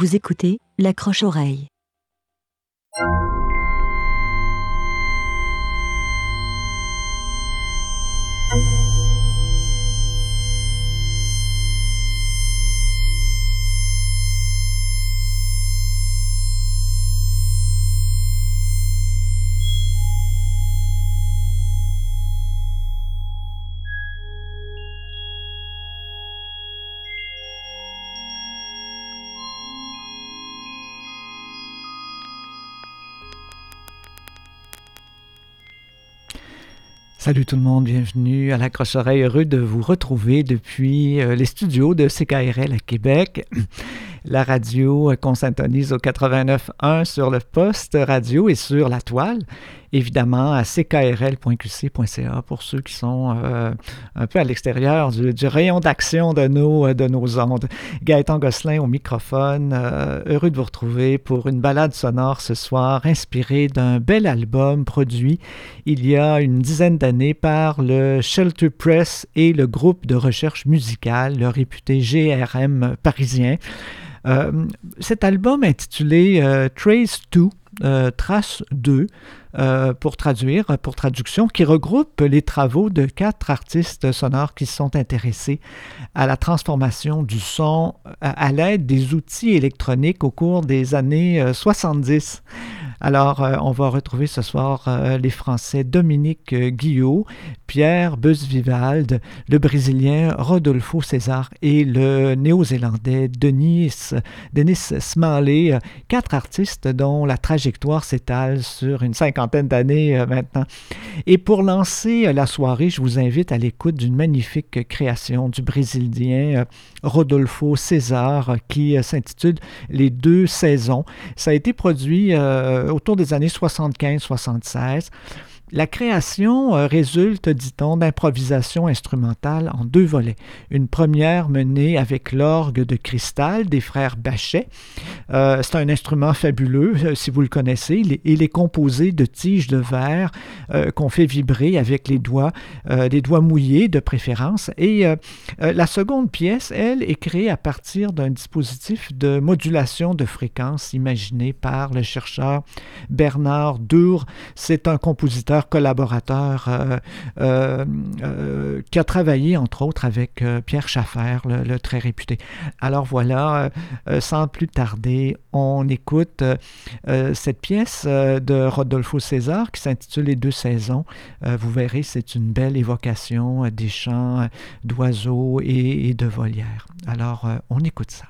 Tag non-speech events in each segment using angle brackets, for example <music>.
Vous écoutez l'accroche-oreille. Salut tout le monde, bienvenue à la Croche-Oreille. Heureux de vous retrouver depuis euh, les studios de CKRL à Québec. <clears throat> La radio qu'on s'intonise au 89.1 sur le poste radio et sur la toile évidemment à ckrl.qc.ca pour ceux qui sont euh, un peu à l'extérieur du, rayon d'action de nos, euh, de nos ondes. Gaëtan Gosselin au microphone, euh, heureux de vous retrouver pour une balade sonore ce soir inspirée d'un bel album produit il y a une dizaine d'années par le Shelter Press et le groupe de recherche musicale, le réputé GRM parisien. Cet album intitulé Trace 2, Trace 2, euh, pour traduire, pour traduction, qui regroupe les travaux de quatre artistes sonores qui sont intéressés à la transformation du son euh, à l'aide des outils électroniques au cours des années 70. Euh, alors, on va retrouver ce soir les Français Dominique Guillot, Pierre Busvivald, le Brésilien Rodolfo César et le Néo-Zélandais Denis, Denis Smalley, quatre artistes dont la trajectoire s'étale sur une cinquantaine d'années euh, maintenant. Et pour lancer euh, la soirée, je vous invite à l'écoute d'une magnifique création du Brésilien euh, Rodolfo César qui s'intitule Les deux saisons. Ça a été produit autour des années 75-76. La création euh, résulte, dit-on, d'improvisation instrumentale en deux volets. Une première menée avec l'orgue de cristal des frères Bachet. Euh, c'est un instrument fabuleux, euh, si vous le connaissez. Il est, composé de tiges de verre qu'on fait vibrer avec les doigts, doigts mouillés de préférence. Et la seconde pièce, elle, est créée à partir d'un dispositif de modulation de fréquence imaginé par le chercheur Bernard Dur. C'est un compositeur collaborateur euh, euh, euh, qui a travaillé entre autres avec Pierre Schaffer, le, très réputé. Alors voilà, sans plus tarder, on écoute cette pièce de Rodolfo César qui s'intitule Les deux saisons. vous verrez, c'est une belle évocation des chants d'oiseaux et de volières. Alors, on écoute ça.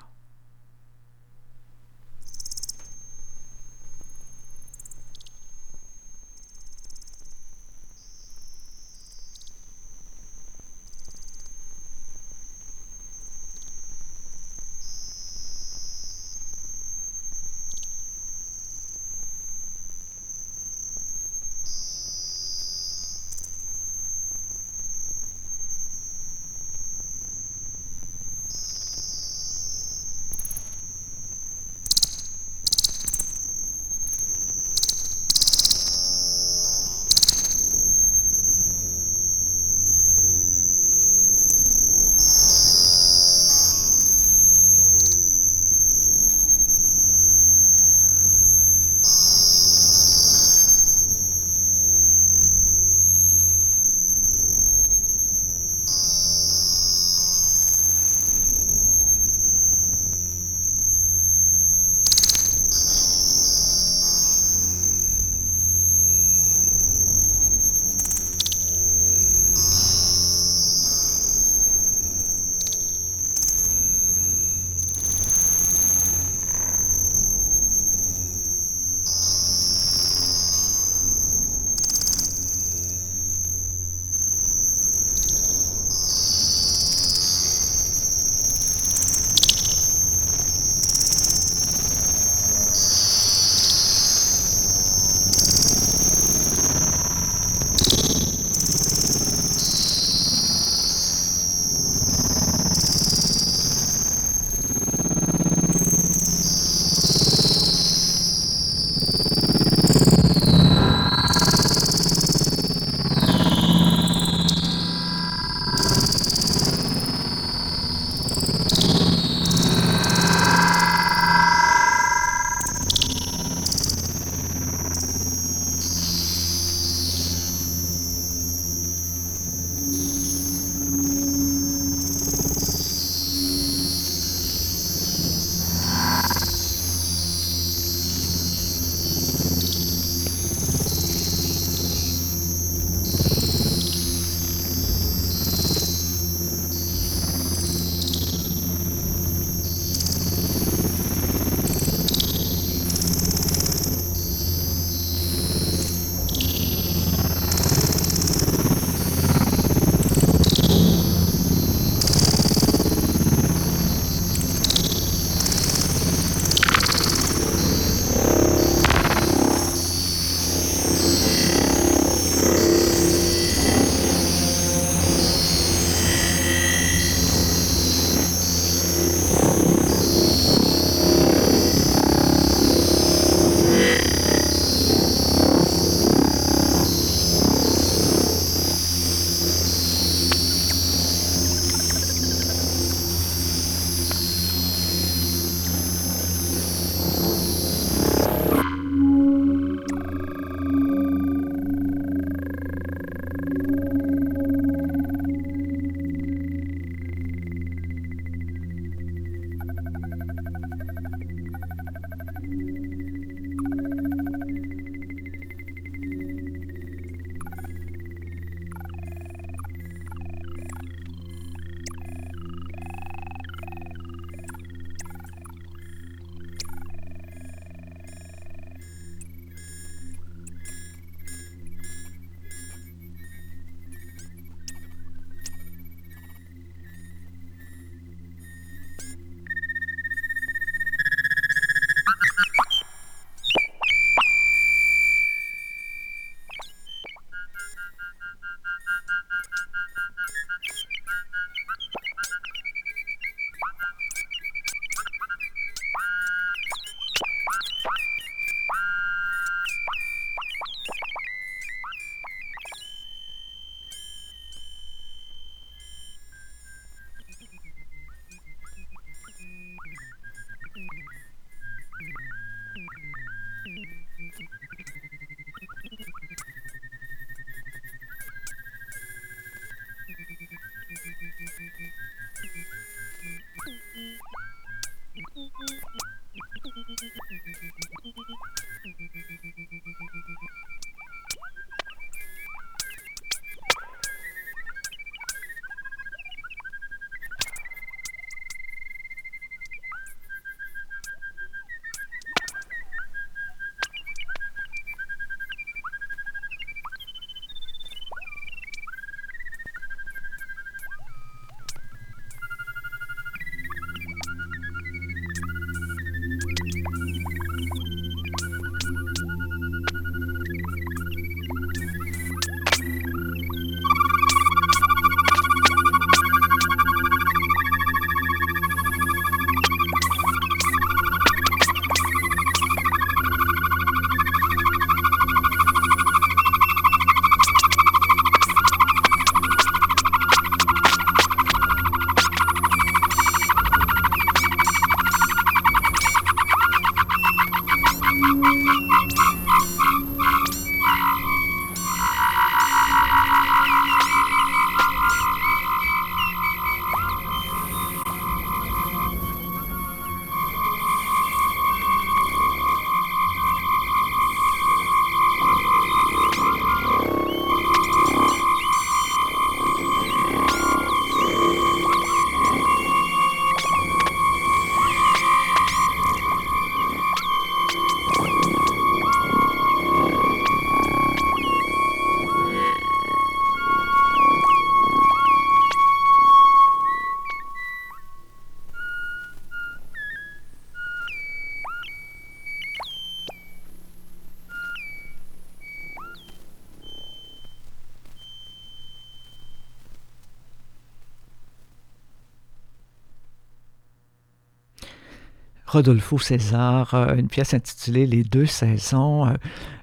Rodolfo César, une pièce intitulée Les deux saisons,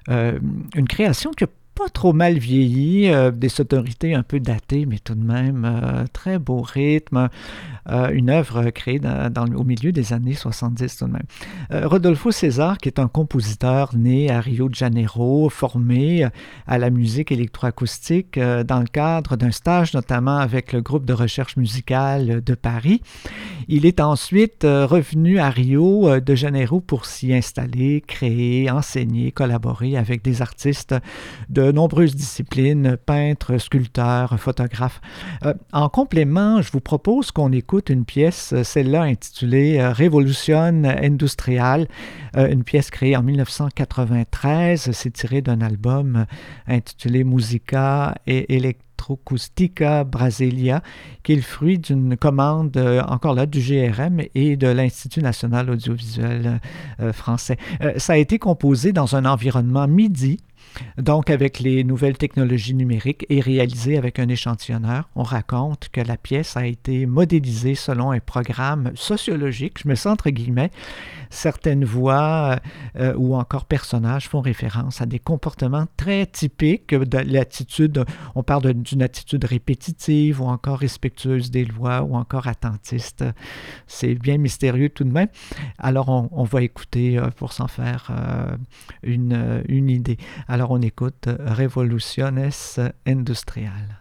une création qui a pas trop mal vieilli, des sonorités un peu datées, mais tout de même très beau rythme, euh, une œuvre créée au milieu des années 70 tout de même. Euh, Rodolfo César, qui est un compositeur né à Rio de Janeiro, formé euh, à la musique électroacoustique dans le cadre d'un stage notamment avec le groupe de recherche musicale de Paris. Il est ensuite revenu à Rio de Janeiro pour s'y installer, créer, enseigner, collaborer avec des artistes de nombreuses disciplines, peintres, sculpteurs, photographes. en complément, je vous propose qu'on écoute une pièce, euh, celle-là intitulée euh, Révolution industrielle, euh, une pièce créée en 1993. C'est tiré d'un album intitulé Musica et Electroacustica Brasilia, qui est le fruit d'une commande, encore là, du GRM et de l'Institut national audiovisuel français. ça a été composé dans un environnement MIDI, donc, avec les nouvelles technologies numériques et réalisé avec un échantillonneur, on raconte que la pièce a été modélisée selon un programme sociologique, je me sens entre guillemets, certaines voix euh, ou encore personnages font référence à des comportements très typiques de l'attitude, on parle d'une attitude répétitive ou encore respectueuse des lois ou encore attentiste. C'est bien mystérieux tout de même. Alors on, va écouter euh, pour s'en faire euh, une, une idée. Alors on écoute Revoluciones Industriales.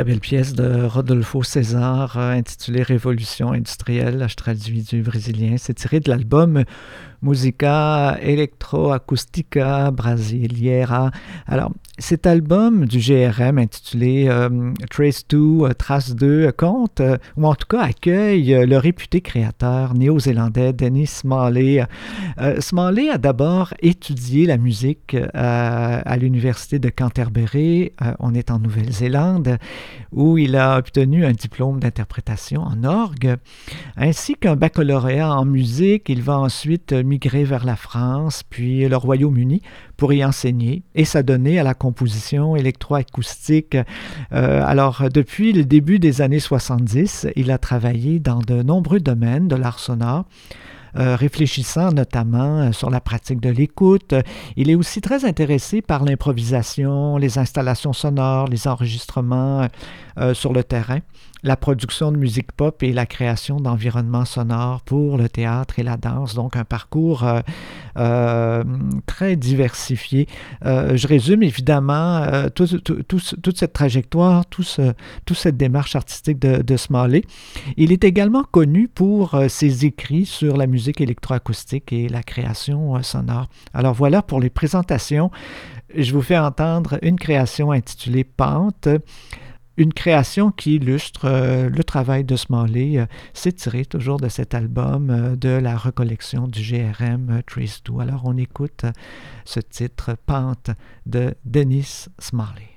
Très belle pièce de Rodolfo César intitulée Révolution industrielle. Je traduis du brésilien. C'est tiré de l'album Musica Electroacustica Brasileira. Alors, cet album du GRM intitulé euh, Trace 2, euh, Trace 2 compte, euh, ou en tout cas accueille le réputé créateur néo-zélandais Dennis Smalley. Smalley a d'abord étudié la musique à l'université de Canterbury, on est en Nouvelle-Zélande, où il a obtenu un diplôme d'interprétation en orgue, ainsi qu'un baccalauréat en musique. Il va ensuite migrer vers la France, puis le Royaume-Uni pour y enseigner et s'adonner à la composition électroacoustique. Euh, alors, depuis le début des années 70, il a travaillé dans de nombreux domaines de l'art sonore. Euh, réfléchissant notamment euh, sur la pratique de l'écoute. Il est aussi très intéressé par l'improvisation, les installations sonores, les enregistrements sur le terrain la production de musique pop et la création d'environnements sonores pour le théâtre et la danse. Donc un parcours euh, euh, très diversifié. Euh, je résume évidemment toute cette trajectoire, toute cette démarche artistique de, de, Smalley. Il est également connu pour ses écrits sur la musique électroacoustique et la création sonore. Alors voilà pour les présentations. Je vous fais entendre une création intitulée Pente une création qui illustre euh, le travail de Smalley. Euh, C'est tiré toujours de cet album euh, de la recollection du GRM euh, Trace Do. Alors on écoute ce titre Pente de Dennis Smalley.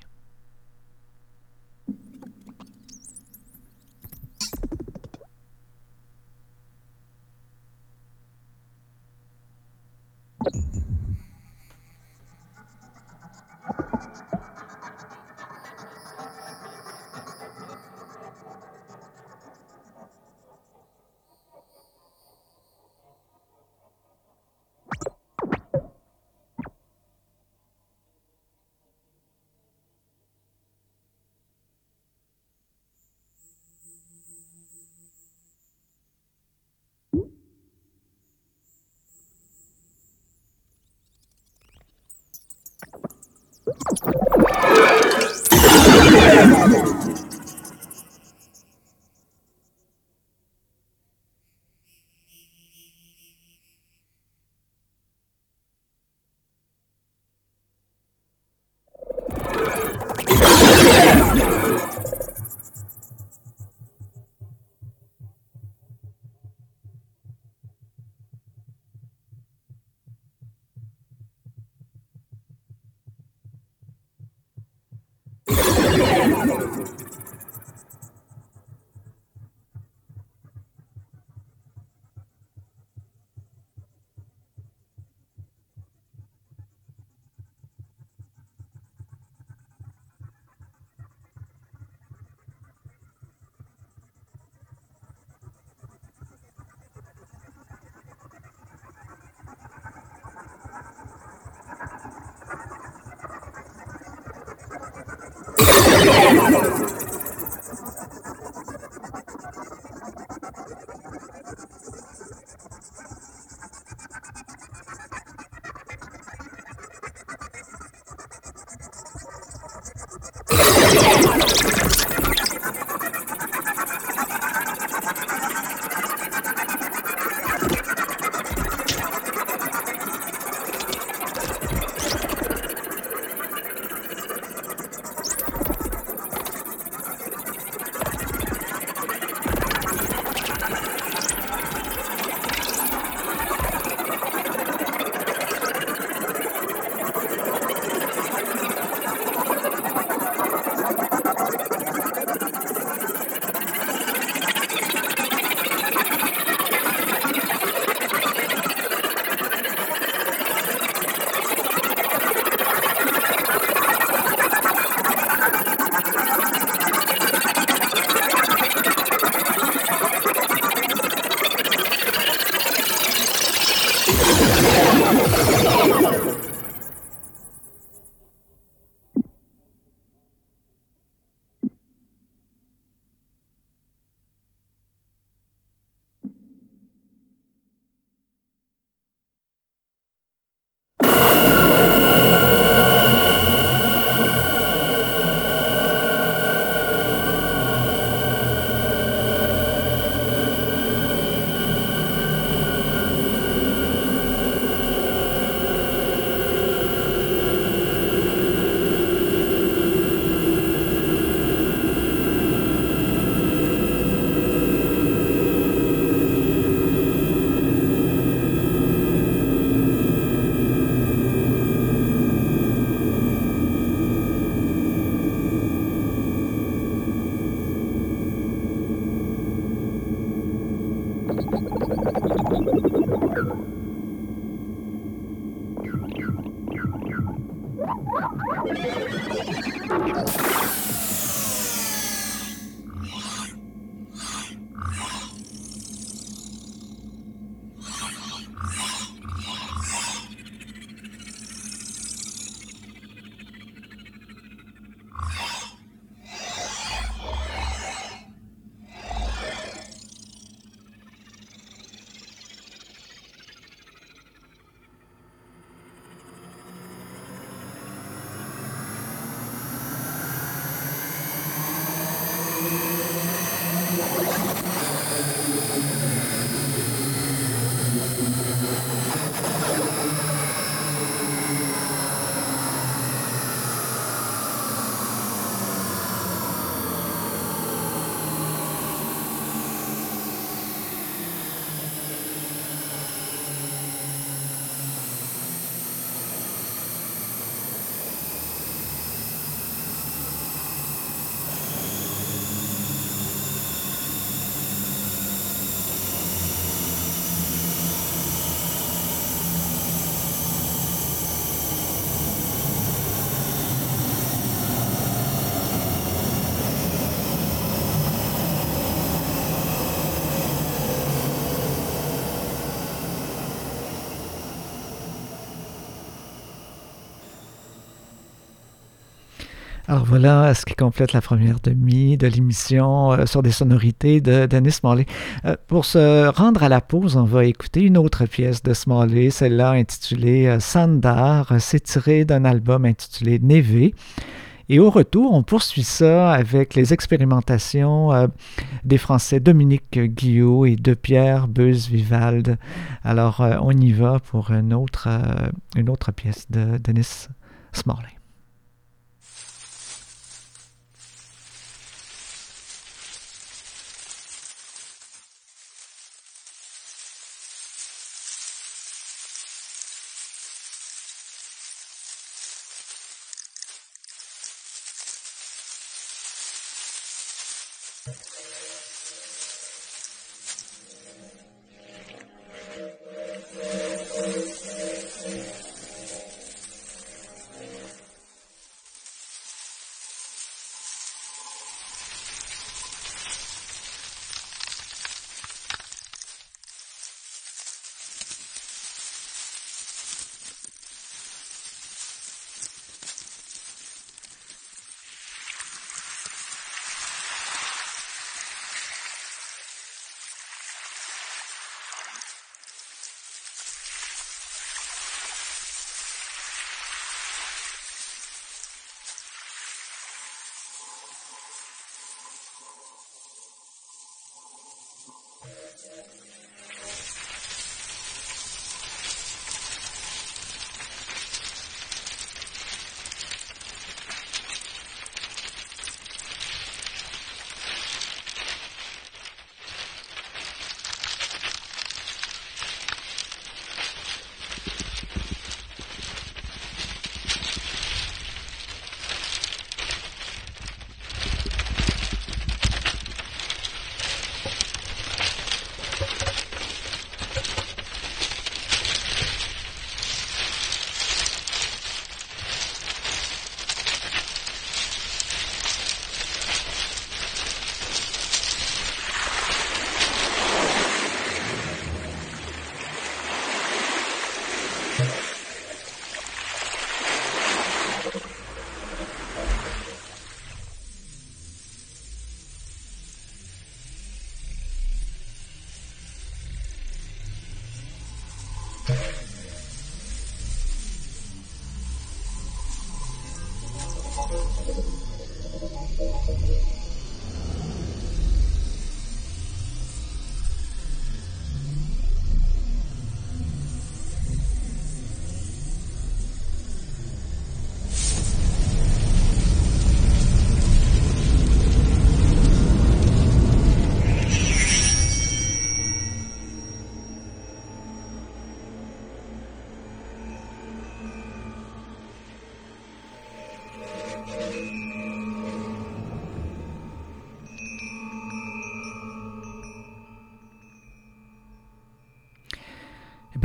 Alors voilà ce qui complète la première demi de l'émission euh, sur des sonorités de Dennis Smalley. Euh, pour se rendre à la pause, on va écouter une autre pièce de Smalley, celle-là intitulée euh, Sandar. C'est tiré d'un album intitulé Neve. Et au retour, on poursuit ça avec les expérimentations des Français Dominique Guillot et de Pierre Beuse-Vivalde. Alors, on y va pour une autre, une autre pièce de Dennis Smalley. Yes.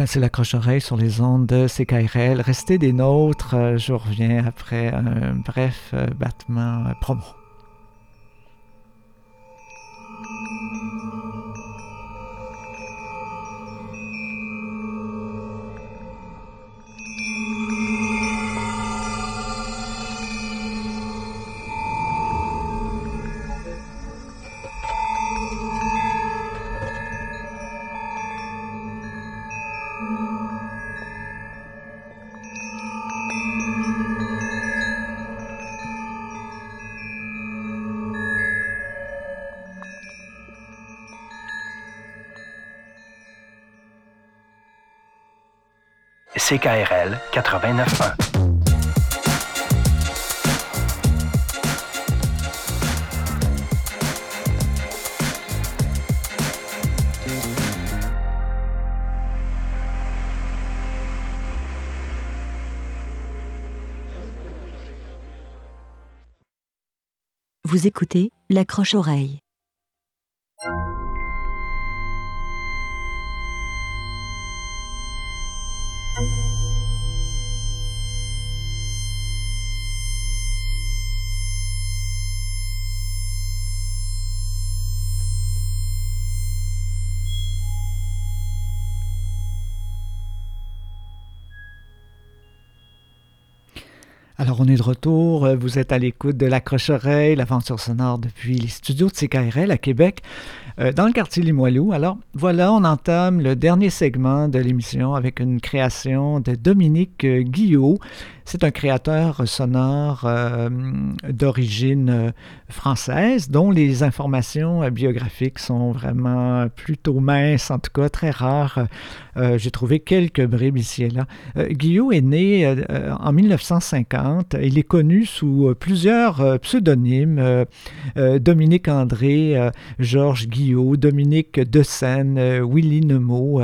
C'est l'accroche-oreille sur les ondes de CKRL. Restez des nôtres. Euh, je reviens après un bref euh, battement euh, promo. CKRL 89.1. Vous écoutez l'accroche-oreille. Vous êtes à l'écoute de l'accroche-oreille, l'aventure sonore depuis les studios de CKRL à Québec, euh, dans le quartier Limoilou. Alors, voilà, on entame le dernier segment de l'émission avec une création de Dominique Guillot. C'est un créateur sonore euh, d'origine euh, française dont les informations euh, biographiques sont vraiment plutôt minces, en tout cas très rares. J'ai trouvé quelques bribes ici et là. Guillaume est né en 1950. Il est connu sous plusieurs pseudonymes. Dominique André, Georges Dominique De Seine, Willy Nemo.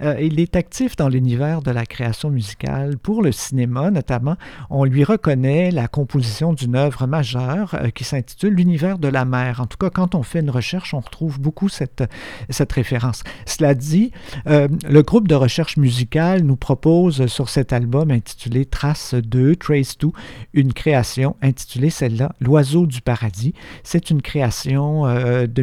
il est actif dans l'univers de la création musicale pour le cinéma, notamment on lui reconnaît la composition d'une œuvre majeure euh, qui s'intitule L'univers de la mer. En tout cas, quand on fait une recherche, on retrouve beaucoup cette, cette référence. Cela dit, euh, le groupe de recherche musicale nous propose sur cet album intitulé Trace 2, Trace 2, une création intitulée celle-là L'oiseau du paradis. C'est une création euh, de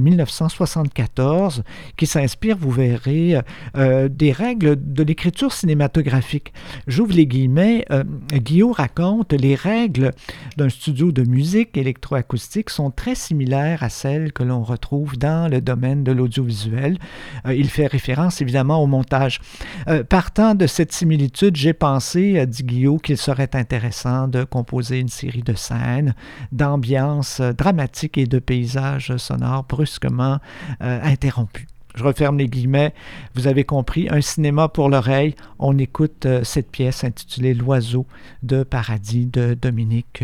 1974 qui s'inspire, vous verrez, des règles de l'écriture cinématographique. J'ouvre les guillemets. Guillaume raconte, les règles d'un studio de musique électroacoustique sont très similaires à celles que l'on retrouve dans le domaine de l'audiovisuel. Euh, il fait référence évidemment au montage. Euh, partant de cette similitude, j'ai pensé, dit Guillaume, qu'il serait intéressant de composer une série de scènes, d'ambiances dramatiques et de paysages sonores brusquement euh, interrompus. Je referme les guillemets. Vous avez compris, un cinéma pour l'oreille. On écoute euh, cette pièce intitulée L'oiseau de paradis de Dominique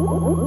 Guillaume.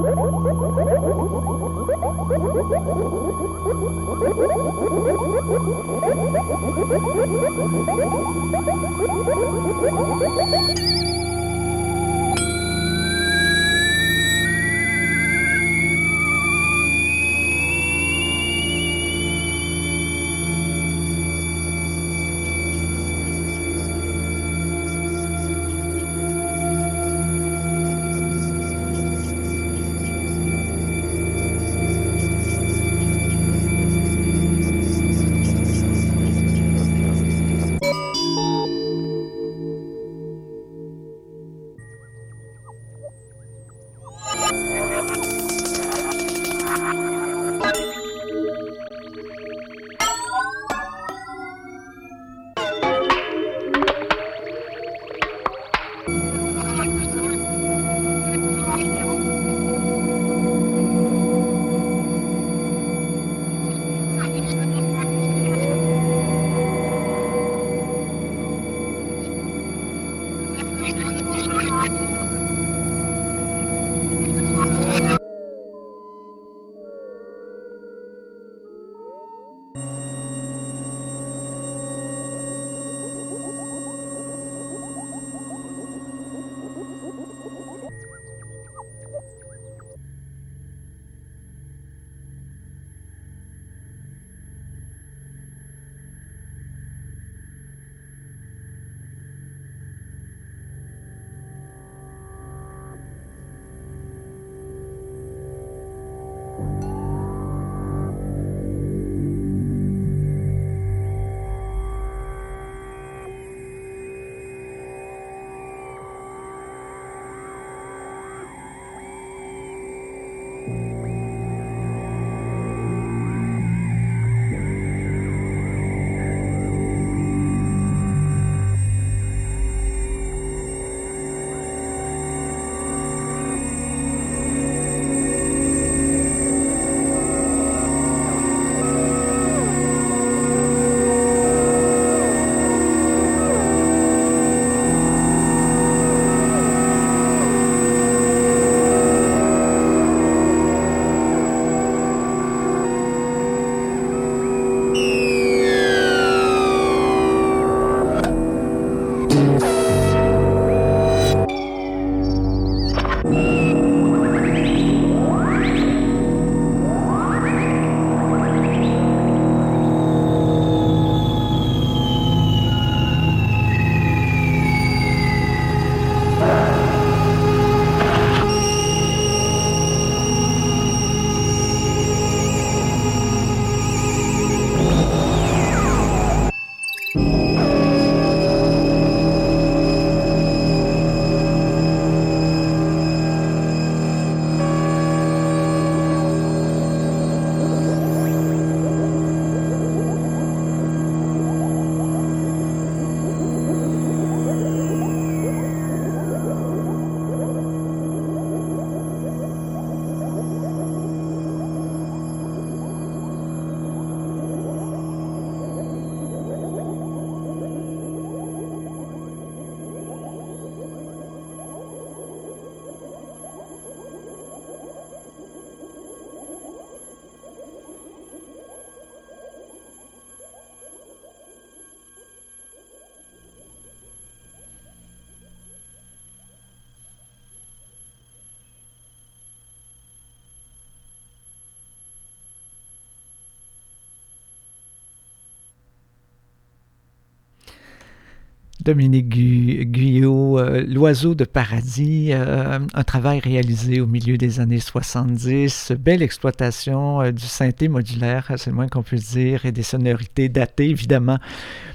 Dominique Guyot, euh, L'oiseau de paradis, euh, un travail réalisé au milieu des années 70, belle exploitation euh, du synthé modulaire, c'est le moins qu'on puisse dire, et des sonorités datées évidemment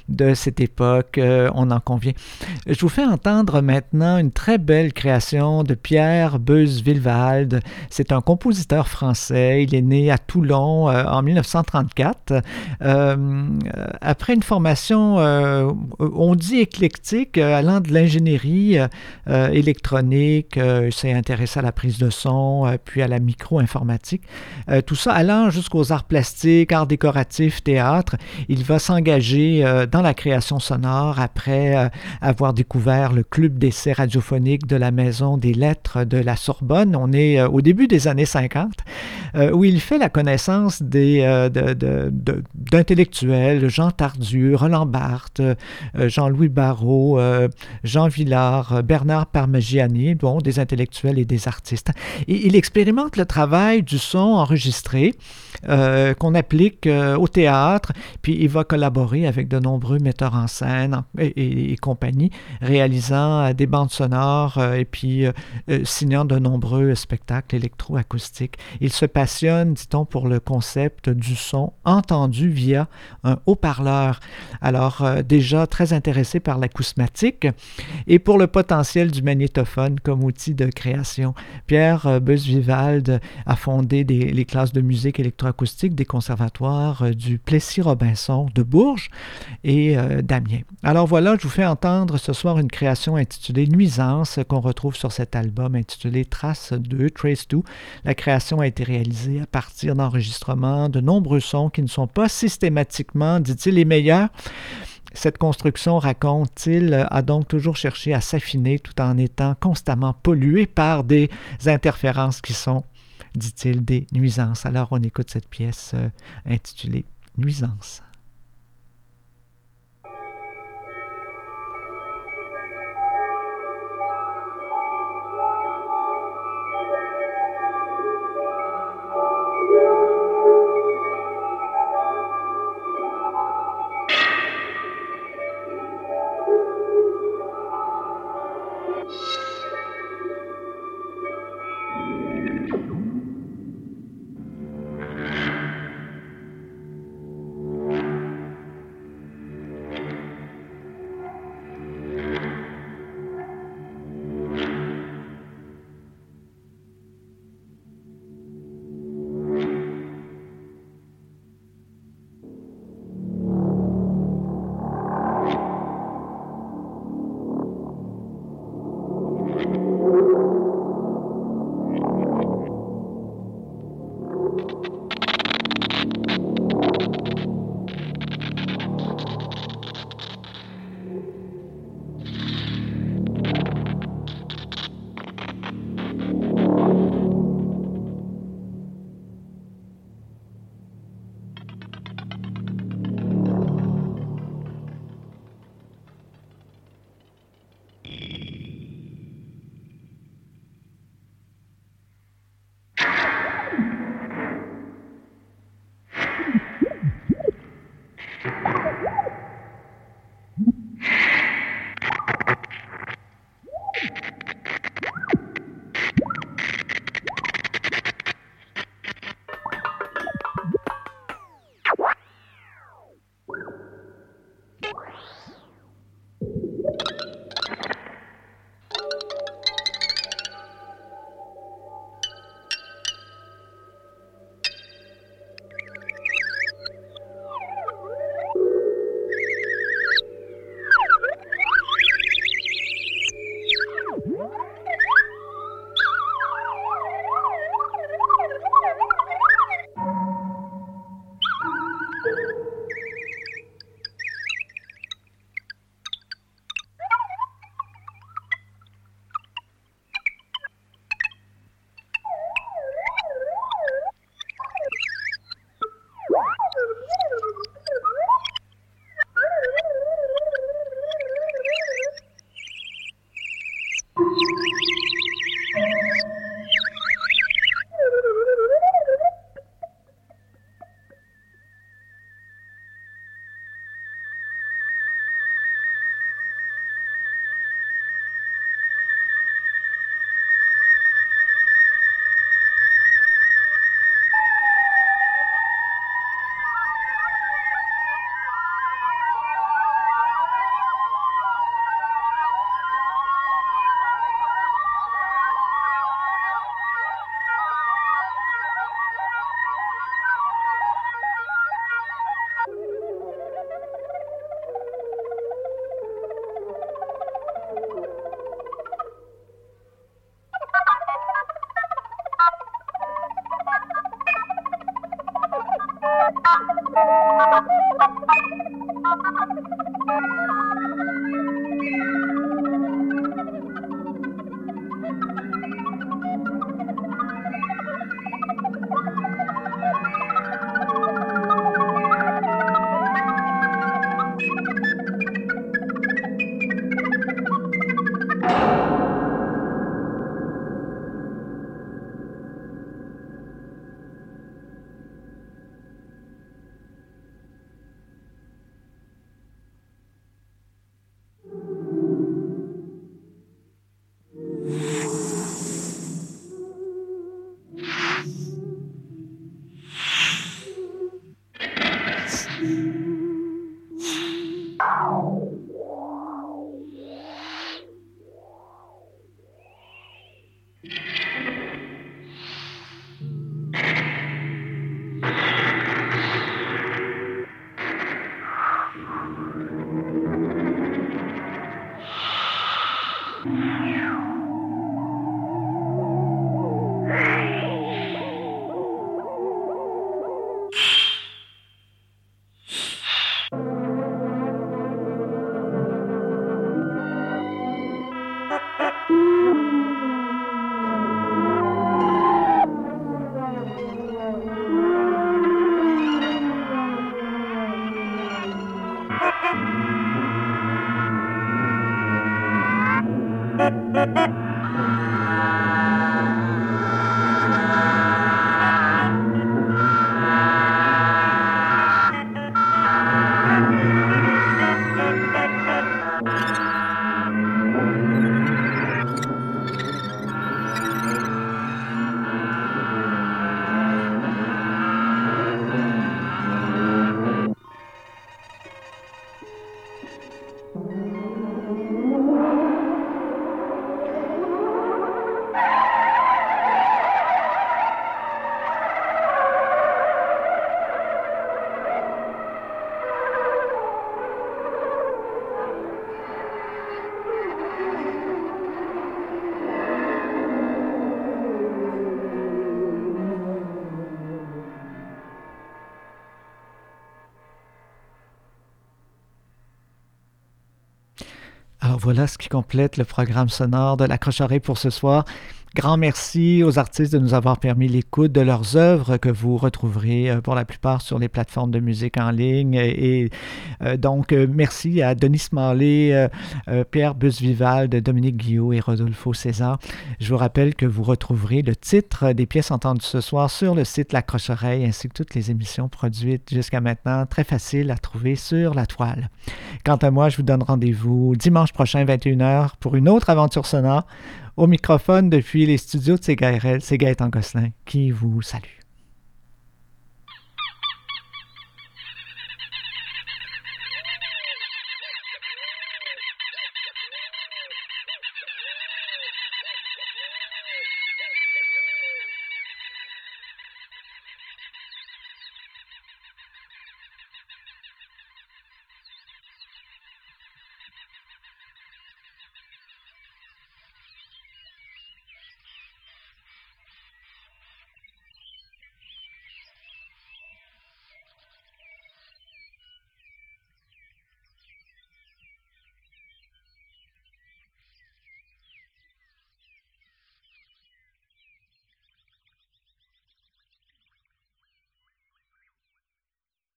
de cette époque, on en convient. Je vous fais entendre maintenant une très belle création de Pierre Beuz-Villewald. C'est un compositeur français, il est né à Toulon en 1934. après une formation, on dit éclectique, euh, allant de l'ingénierie euh, euh, électronique, s'est intéressé à la prise de son, puis à la micro-informatique. tout ça allant jusqu'aux arts plastiques, arts décoratifs, théâtre. Il va s'engager dans la création sonore après avoir découvert le club d'essai radiophonique de la Maison des Lettres de la Sorbonne. On est au début des années 50, où il fait la connaissance d'intellectuels, Jean Tardieu, Roland Barthes, Jean-Louis Barrault, Jean Villard, Bernard Parmigiani, dont des intellectuels et des artistes. Il expérimente le travail du son enregistré euh, qu'on applique euh, au théâtre, puis il va collaborer avec de nombreux metteurs en scène et, compagnie, réalisant euh, des bandes sonores et puis signant de nombreux spectacles électroacoustiques. Il se passionne, dit-on, pour le concept du son entendu via un haut-parleur. Alors déjà très intéressé par l'acousmatique et pour le potentiel du magnétophone comme outil de création. Pierre Beus-Vivalde a fondé les classes de musique électroacoustique des conservatoires euh, du Plessis-Robinson de Bourges et euh, d'Amiens. Alors voilà, je vous fais entendre ce soir une création intitulée Nuisance qu'on retrouve sur cet album intitulé Trace 2, Trace 2. La création a été réalisée à partir d'enregistrements de nombreux sons qui ne sont pas systématiquement, dit-il, les meilleurs. Cette construction, raconte-t-il, a donc toujours cherché à s'affiner tout en étant constamment polluée par des interférences qui sont dit-il, des nuisances. Alors on écoute cette pièce euh, intitulée Nuisance. Voilà ce qui complète le programme sonore de la Croche-Oreille pour ce soir. Grand merci aux artistes de nous avoir permis l'écoute de leurs œuvres que vous retrouverez euh, pour la plupart sur les plateformes de musique en ligne. Et, euh, donc, euh, merci à Denis Marley, Pierre Busvival, Dominique Guillot et Rodolfo César. Je vous rappelle que vous retrouverez le titre des pièces entendues ce soir sur le site La Croche-Oreille ainsi que toutes les émissions produites jusqu'à maintenant. Très facile à trouver sur la toile. Quant à moi, je vous donne rendez-vous dimanche prochain, 21h, pour une autre aventure sonore. Au microphone depuis les studios de CGRL, c'est Gaëtan Gosselin qui vous salue.